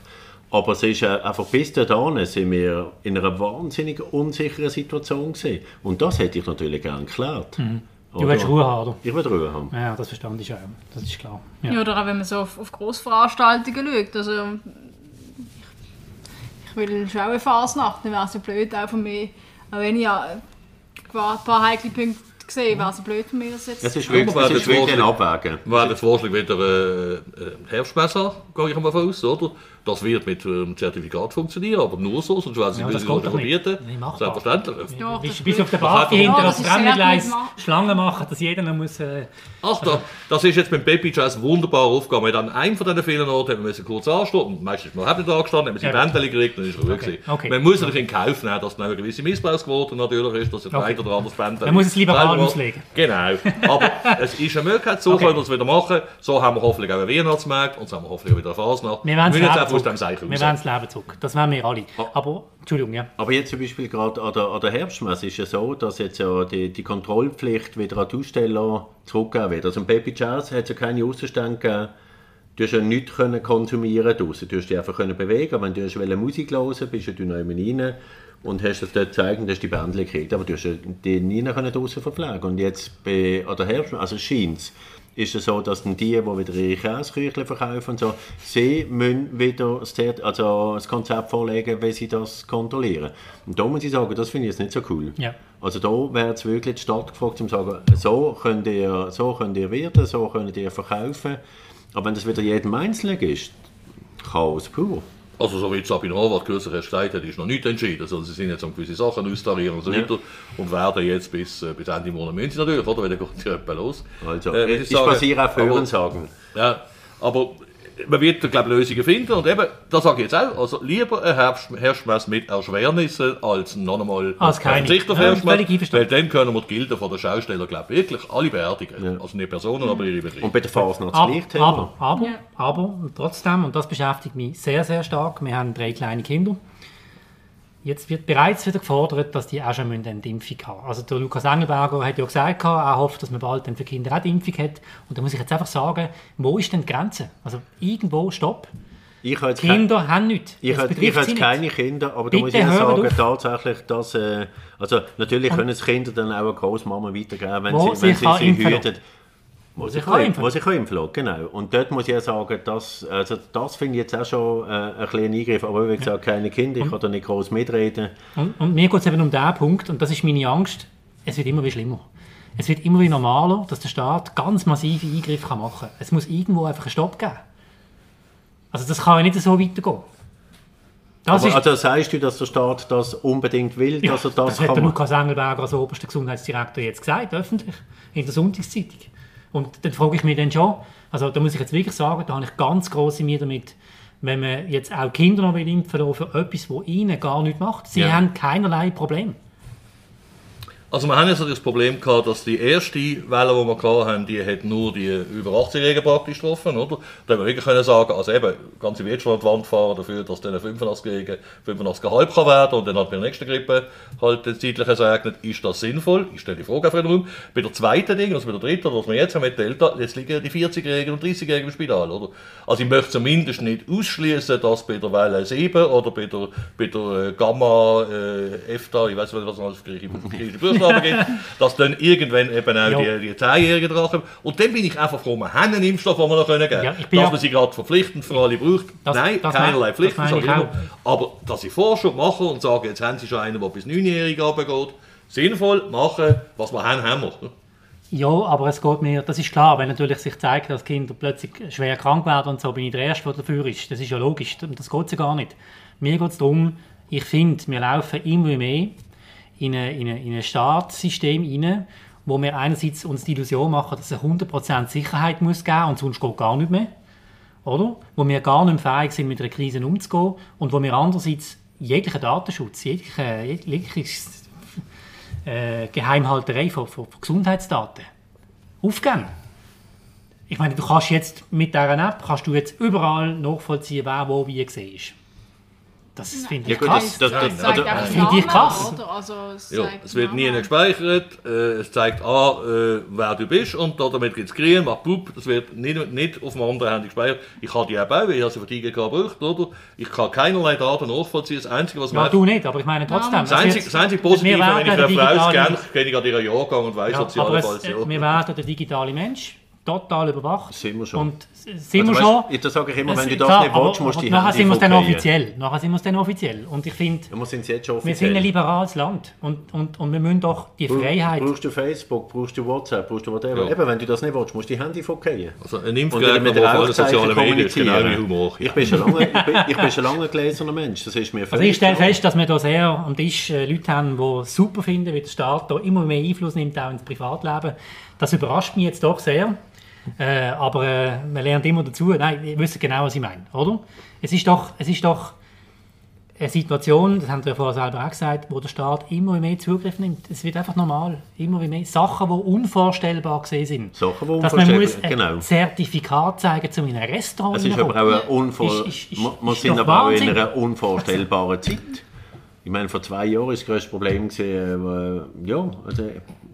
Aber es ist äh, einfach bis dahin sind wir in einer wahnsinnig unsicheren Situation gewesen. Und das hätte ich natürlich gern geklärt. Mhm. Du willst Ruhe haben, oder? Ich will Ruhe haben. Ja, das verstand ich auch. Das ist klar. Ja. Ja, oder auch wenn man so auf, auf Grossveranstaltungen schaut. Also, ich will schon auch eine Fasnacht, dann wäre es ja blöd auch von mir. Auch wenn ich ja ein paar heikle Punkte gesehen wäre es ja blöd von mir, dass jetzt... Es ist wirklich, Aber es ist das wirklich ein Abwägen. Wir werden jetzt Vorschlag wieder äh, äh, Herbstmesser, gehe ich mal von aus, oder? Das wird mit ähm, Zertifikat funktionieren, aber nur so, sonst werden sie Ja, ja, nicht. verbieten. Nicht machbar. Selbstverständlich. Ja, Bis, das bis auf den doch- hinter Ja, das gemacht. Schlangen machen, dass jeder noch muss... Äh, Ach, da, das ist jetzt beim Baby Jazz wunderbar aufgegangen. An einem von diesen vielen Orten haben wir müssen kurz anstehen meistens mal haben wir da gestanden, haben wir Ja. die Bändchen gekriegt, dann ist Ruhe Okay, gewesen. okay. Man muss natürlich in Kauf nehmen, dass dann eine gewisse Missbrauchsquote natürlich ist, dass der Okay. ein oder andere Bändchen... Man muss es liberal auslegen. Genau. Aber es ist eine Möglichkeit, so Okay. können wir es wieder machen. So haben wir hoffentlich auch einen Weihnachtsmarkt und so haben wir hoffentlich auch wieder eine Fasnacht. wir müssen jetzt einfach zurück. dem Seich Wir werden das Leben zurück. Das wollen wir alle. Aber, Entschuldigung, ja. Aber jetzt zum Beispiel gerade an der, an der Herbstmesse ist ja so, dass jetzt ja die, die Kontrollpflicht wieder an die Aussteller zurückgegeben wird. Also im Baby Jazz hat es ja keine Ausstände gegeben. Du hast ja nichts können konsumieren draussen. Du hast dich einfach können bewegen. Wenn du hast wollen Musik hören bist du noch rein und hast das dort gezeigt und hast die Bändchen gekriegt. Aber du hast die nie können draussen verpflegen. Und jetzt bei, an der Herbstmesse, also scheint ist es so, dass dann die, die wieder ihre Käseküchle verkaufen und so, sie müssen wieder das, also das Konzept vorlegen, wie sie das kontrollieren. Und da muss ich sagen, das finde ich jetzt nicht so cool. Ja. Also da wäre jetzt wirklich die Stadt gefragt, um zu sagen, so könnt ihr, so könnt ihr werden, so könnt ihr verkaufen. Aber wenn das wieder jedem Einzelnen ist, Chaos pur. Also so wie Sabine Horvath kürzlich erst gesagt hat, ist noch nicht entschieden. Also sie sind jetzt an gewisse Sachen austarieren und so Ja. weiter und werden jetzt bis, äh, bis Ende Monat müssen sie natürlich, oder? Weil dann geht ja los. Also, Äh, ich sagen. basiere auf Aber- Hören sagen. Ja, aber man wird, glaube ich, Lösungen finden. Und eben, das sage ich jetzt auch, also lieber ein Herbst, Herbstmess mit Erschwernissen als noch einmal Als keine. Auf Ja, weil dann können wir die Gilden von den Schaustellern, glaube ich, wirklich alle beerdigen. Also nicht Personen, aber ihre Betriebe. Und bei der Fasnacht das Aber, Lichtthema. aber, aber, Ja. aber, und trotzdem, und das beschäftigt mich sehr, sehr stark, wir haben drei kleine Kinder. Jetzt wird bereits wieder gefordert, dass die auch schon eine Impfung haben müssen. Also der Lukas Engelberger hat ja gesagt, er hofft, dass man bald dann für Kinder auch die Impfung hat. Und da muss ich jetzt einfach sagen, wo ist denn die Grenze? Also irgendwo, stopp. Ich habe Kinder kein, haben nichts. Ich, habe, ich habe nicht. keine Kinder, aber da Bitte muss ich Ihnen sagen, auf. tatsächlich, dass, äh, also natürlich können es Kinder dann auch eine Großmama weitergeben, wenn sie, wenn sich sie sie impfen Wo sich sich kann impfen Wo sich kann impfen lassen, genau. Und dort muss ich ja sagen, dass, also das finde ich jetzt auch schon äh, ein kleiner Eingriff, aber wie gesagt, keine Kinder, ich kann da nicht groß mitreden. Und, und mir geht es eben um den Punkt, und das ist meine Angst, es wird immer wie schlimmer. Es wird immer wie normaler, dass der Staat ganz massive Eingriffe kann machen kann. Es muss irgendwo einfach einen Stopp geben. Also das kann ja nicht so weitergehen. Das Aber ist, also sagst du, dass der Staat das unbedingt will, ja, dass er das, das hat kann der machen? Lukas Engelberger als oberster Gesundheitsdirektor jetzt gesagt, öffentlich, in der Sonntagszeitung. Und dann frage ich mich dann schon, also da muss ich jetzt wirklich sagen, da habe ich ganz grosse Mühe damit, wenn man jetzt auch Kinder noch impfen will für etwas, das ihnen gar nichts macht. Sie Ja. haben keinerlei Problem. Also wir haben jetzt das Problem gehabt, dass die erste Welle, die wir gehabt haben, die hat nur die über 18-Jährigen praktisch getroffen, oder? Da haben wir wirklich können sagen, also eben, ganze Wirtschaft an die Wand fahren dafür, dass dann 85-Jährigen 85,5 kann werden und dann hat bei der nächsten Grippe halt das zeitliche ereignet, ist das sinnvoll? Ich stelle die Frage einfach in den Raum. Bei der zweiten Ding, also bei der dritten, was wir jetzt haben mit Delta, jetzt liegen die 40-Jährigen und 30-Jährigen im Spital, oder? Also ich möchte zumindest nicht ausschließen, dass bei der Welle 7 oder bei der, bei der äh, Gamma, äh, EFTA, ich weiß nicht, was es alles für griechische griechische Buchstaben gibt, dass dann irgendwann eben auch Ja. die, die 10-Jährigen dran kommen. Und dann bin ich einfach froh, wir haben einen Impfstoff, den wir noch können geben Ja, können. bin dass ja- man sie gerade verpflichtend für alle braucht. Das- Nein, das keinerlei meine- Pflicht. das ich immer. Aber dass ich Vorschub mache und sage, jetzt haben sie schon einen, der bis 9-Jährige runtergeht, sinnvoll machen, was wir haben, haben wir. Ja, aber es geht mir, das ist klar, wenn natürlich sich zeigt, dass Kinder plötzlich schwer krank werden und so, bin ich der Erste, der dafür ist. Das ist ja logisch, das geht ja gar nicht. Mir geht es darum, ich finde, wir laufen immer mehr in ein, in ein, in ein Staatssystem rein, wo wir einerseits uns die Illusion machen, dass es 100% Sicherheit muss geben und sonst geht gar nicht mehr. Oder? Wo wir gar nicht mehr fähig sind, mit einer Krise umzugehen und wo wir andererseits jeglichen Datenschutz, jegliche, jegliches äh, Geheimhalterei von, von, von Gesundheitsdaten aufgeben. Ich meine, du kannst jetzt mit dieser App kannst du jetzt überall nachvollziehen, wer wo wie gesehen ist. Das finde ich Ja, gut, krass. das- das- Es zeigt also- einfach Finde ich krass. Oder? Also, es, Ja, es wird nie gespeichert, äh, es zeigt an, äh, wer du bist und da damit gibt es grün, macht Pup, das wird nicht, nicht auf dem anderen Handy gespeichert. Ich kann die auch bauen, ich habe sie für die IGK gebraucht, oder? Ich kann keinerlei Daten nachvollziehen, das Einzige, was ja, man... du nicht, aber ich meine trotzdem. Das einzige, das einzige Positive, wenn ich eine Frau kenne, kenne ich an ihrer Jahrgang und weiss, Ja, dass sie allenfalls... äh, wir werden der digitale Mensch total überwacht. Sind wir schon. Und sind wir Also, schon. weißt, das sage ich immer, wenn Es- du das klar, nicht willst, musst du die Nachher Handy sind wir es dann offiziell. Nachher sind wir es dann offiziell. Und ich finde, Ja, wir sind es jetzt schon wir sind offiziell. ein liberales Land. Und, und, und wir müssen doch die Bra- Freiheit. Brauchst du Facebook, brauchst du WhatsApp, brauchst du whatever. Ja. Eben, wenn du das nicht willst, musst du die Handy fokussieren. Also ein Und Impfgegner, mit der auf allen sozialen Medien genau wie. Humor. Ich bin schon lange, ich bin, ich bin schon lange ein gläserner Mensch, das ist mir Also ich stelle fest, dass wir da sehr am Tisch äh, Leute haben, die es super finden, wie der Staat da immer mehr Einfluss nimmt, auch ins Privatleben. Das überrascht mich jetzt doch sehr. Äh, aber äh, man lernt immer dazu. Nein, ihr wisst genau, was ich meine, oder? Es ist doch, es ist doch eine Situation, das haben wir ja vorher selber auch gesagt, wo der Staat immer mehr Zugriff nimmt. Es wird einfach normal. Immer mehr Sachen, die unvorstellbar gesehen sind. Sachen, die Dass man muss unvorstellbar- ein genau. Zertifikat zeigen, um in ein Restaurant Es ist aber auch eine unvor Ist- ist- ist- ist sind aber auch in einer unvorstellbaren Zeit. Ich meine, vor zwei Jahren war das grösste Problem, gewesen, äh, ja, also,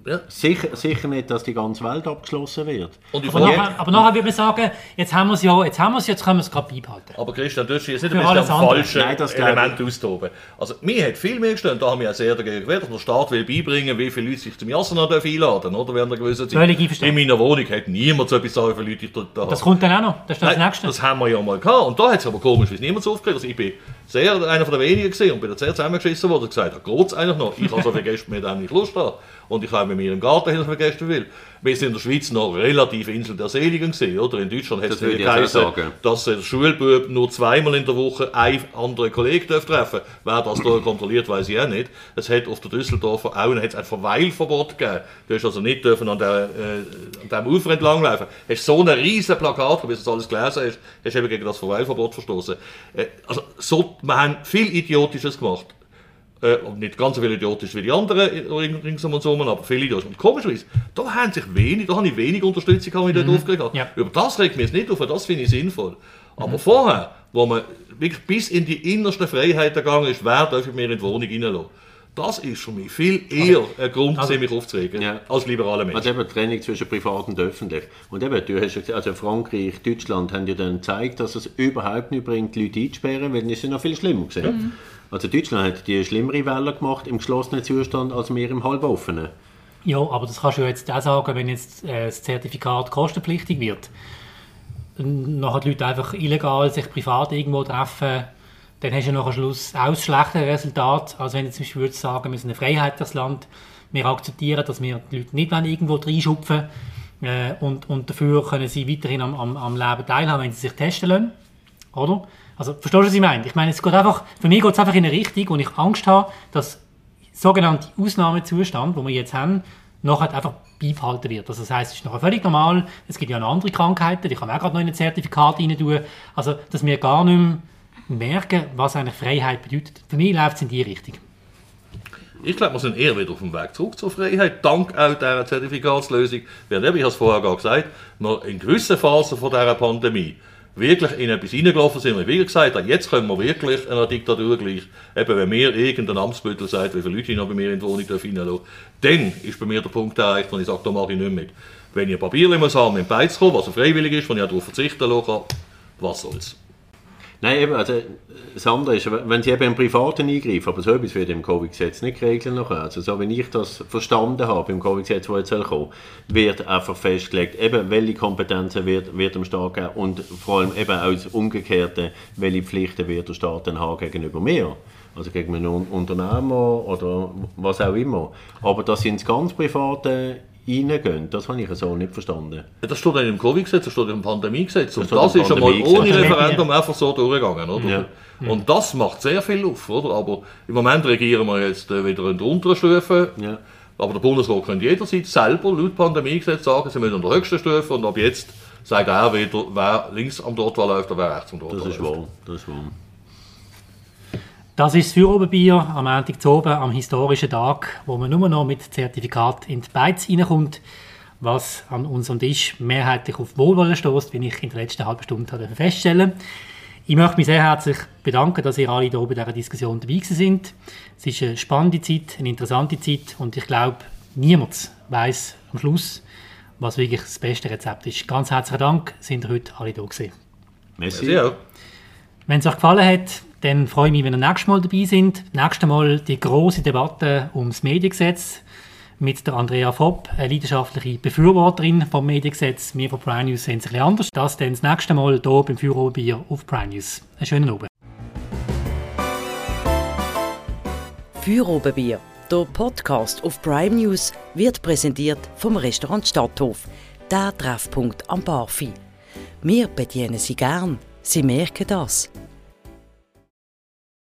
Ja. sicher, sicher nicht, dass die ganze Welt abgeschlossen wird. Und Aber nachher, aber nachher würde man sagen, jetzt haben wir es ja, jetzt haben wir es, jetzt können wir es gerade beibehalten. Aber Christian, du hast jetzt nicht Für ein bisschen am falschen Nein, Element austoben. Also, mir hat viel mehr gestanden, da haben wir ja sehr dagegen gewehrt, dass der Staat will beibringen, wie viele Leute sich zum Jasena einladen oder? Während einer gewissen Zeit. Völlig einverstanden. In meiner Wohnung hat niemand so etwas sagen, wie viele Leute ich da habe. Das kommt dann auch noch, das ist das Nein, Nächste. das haben wir ja mal gehabt. Und da hat es aber komisch, wie es niemand so aufgeregt. Also ich bin sehr einer von den wenigen gesehen und bin da sehr zusammengeschissen worden und gesagt, da geht es eigentlich noch. Ich habe so Gäste mit dem nicht Lust haben. Und ich habe mit mir im Garten viele Gäste will. Wir sind in der Schweiz noch relativ Insel der Seligen gesehen, oder? In Deutschland hat es ich geheißen, dass der Schulbub nur zweimal in der Woche einen anderen Kollegen darf treffen Wer das da kontrolliert, weiß ich auch nicht. Es hat auf der Düsseldorfer Auen hat's ein Verweilverbot gegeben. Du hast also nicht dürfen an, der, äh, an dem Ufer entlanglaufen. Du hast so ein riesen Plakat, bis du das alles gelesen hast, hast eben gegen das Verweilverbot verstoßen. Äh, also so, wir haben viel Idiotisches gemacht. Äh, und nicht ganz so viele idiotisch wie die anderen ringsum und so, aber viele idiotisch. Und komischerweise, da haben sich wenig, da habe ich wenig Unterstützung habe ich dort aufgeregt. Ja. Über das regt mich jetzt nicht auf, das finde ich sinnvoll. Aber vorher, wo man wirklich bis in die innerste Freiheit gegangen ist, wer darf ich mir in die Wohnung reinlassen? Das ist für mich viel eher ein Grund, also- mich aufzuregen, Ja. als liberaler Mensch. Also eben Trennung zwischen privat und öffentlich. Und eben, du hast ja gesagt, also Frankreich, Deutschland haben ja dann gezeigt, dass es überhaupt nicht bringt, die Leute einzusperren, weil es sind noch viel schlimmer gesehen. Also Deutschland hat die schlimmere Welle gemacht im geschlossenen Zustand als wir im halboffenen. Ja, aber das kannst du ja jetzt auch sagen, wenn jetzt äh, das Zertifikat kostenpflichtig wird. Nachher die Leute einfach illegal sich privat irgendwo treffen, dann hast du nach Schluss auch das schlechtere Resultat, als wenn du zum Beispiel würdest sagen, wir sind ein freiheitliches Land, wir akzeptieren, dass wir die Leute nicht wollen irgendwo reinschupfen äh, und, und dafür können sie weiterhin am, am, am Leben teilhaben, wenn sie sich testen lassen. Oder? Also, verstehst du, was ich meine? Ich meine, es geht einfach, für mich geht es einfach in eine Richtung, wo ich Angst habe, dass sogenannte Ausnahmezustand, wo wir jetzt haben, nachher einfach beibehalten wird. Also das heißt, es ist nachher völlig normal. Es gibt ja noch andere Krankheiten, die kann man auch gerade noch in ein Zertifikat rein tun. Also, dass wir gar nicht mehr merken, was eigentlich Freiheit bedeutet. Für mich läuft es in die Richtung. Ich glaube, wir sind eher wieder auf dem Weg zurück zur Freiheit, dank auch dieser Zertifikatslösung. Während eben, ich habe es vorher gesagt, wir in gewissen Phasen dieser Pandemie wirklich in etwas reingelaufen sind und wie gesagt haben, jetzt können wir wirklich einer Diktatur gleich, eben wenn mir irgendein Amtsbüttel sagt, wie viele Leute ich noch bei mir in die Wohnung reinlassen dann ist bei mir der Punkt erreicht, wo ich sage, da mache ich nicht mit. Wenn ich ein Papier muss haben, mit Beiz kommen, was freiwillig ist, wo ich auch darauf verzichten kann, was soll's. Nein, eben, also das andere ist, wenn sie eben im Privaten eingreifen, aber so etwas wird im Covid-Gesetz nicht geregelt. Also so wie ich das verstanden habe im Covid-Gesetz, das jetzt kommen, wird einfach festgelegt, eben welche Kompetenzen wird, wird dem Staat geben und vor allem eben als Umgekehrte, welche Pflichten wird der Staat dann haben gegenüber mir. Also gegen einen Un- Unternehmer oder was auch immer. Aber dass sie ins ganz Private reingehen, das habe ich so nicht verstanden. Das steht dann im Covid-Gesetz, das steht im Pandemiegesetz. Und das im ist schon mal Pandemiegesetz. ohne Referendum einfach so durchgegangen. Oder? Ja. Und das macht sehr viel auf. Oder? Aber im Moment regieren wir jetzt äh, wieder in der unteren Stufe. Ja. Aber der Bundesrat könnte jederzeit selber laut Pandemiegesetz sagen, sie müssen in der höchsten Stufe und ab jetzt sagt er wieder, wer links am Dortwall läuft oder wer rechts am Dortwall Das ist läuft. wahr. Das ist wahr. Das ist das Führerobenbier am Montag zu oben, am historischen Tag, wo man nur noch mit Zertifikat in die Beiz reinkommt, was an unserem Tisch mehrheitlich auf Wohlwollen stößt, wie ich in der letzten halben Stunde habe feststellen Ich möchte mich sehr herzlich bedanken, dass ihr alle hier bei dieser Diskussion dabei gewesen sind. Es ist eine spannende Zeit, eine interessante Zeit und ich glaube, niemand weiß am Schluss, was wirklich das beste Rezept ist. Ganz herzlichen Dank, sind ihr heute alle da gewesen. Merci. Wenn es euch gefallen hat, dann freue ich mich, wenn ihr nächstes Mal dabei sind. Nächstes Mal die große Debatte ums Mediengesetz mit der Andrea Fopp, eine leidenschaftliche Befürworterin vom Mediengesetz. Wir von Prime News sehen es ein anders. Das dann das nächste Mal hier beim Führerbier auf Prime News. Einen schönen Abend. Führobenbier, der Podcast auf Prime News, wird präsentiert vom Restaurant Stadthof, der Treffpunkt am Barfi. Wir bedienen Sie gern, Sie merken das.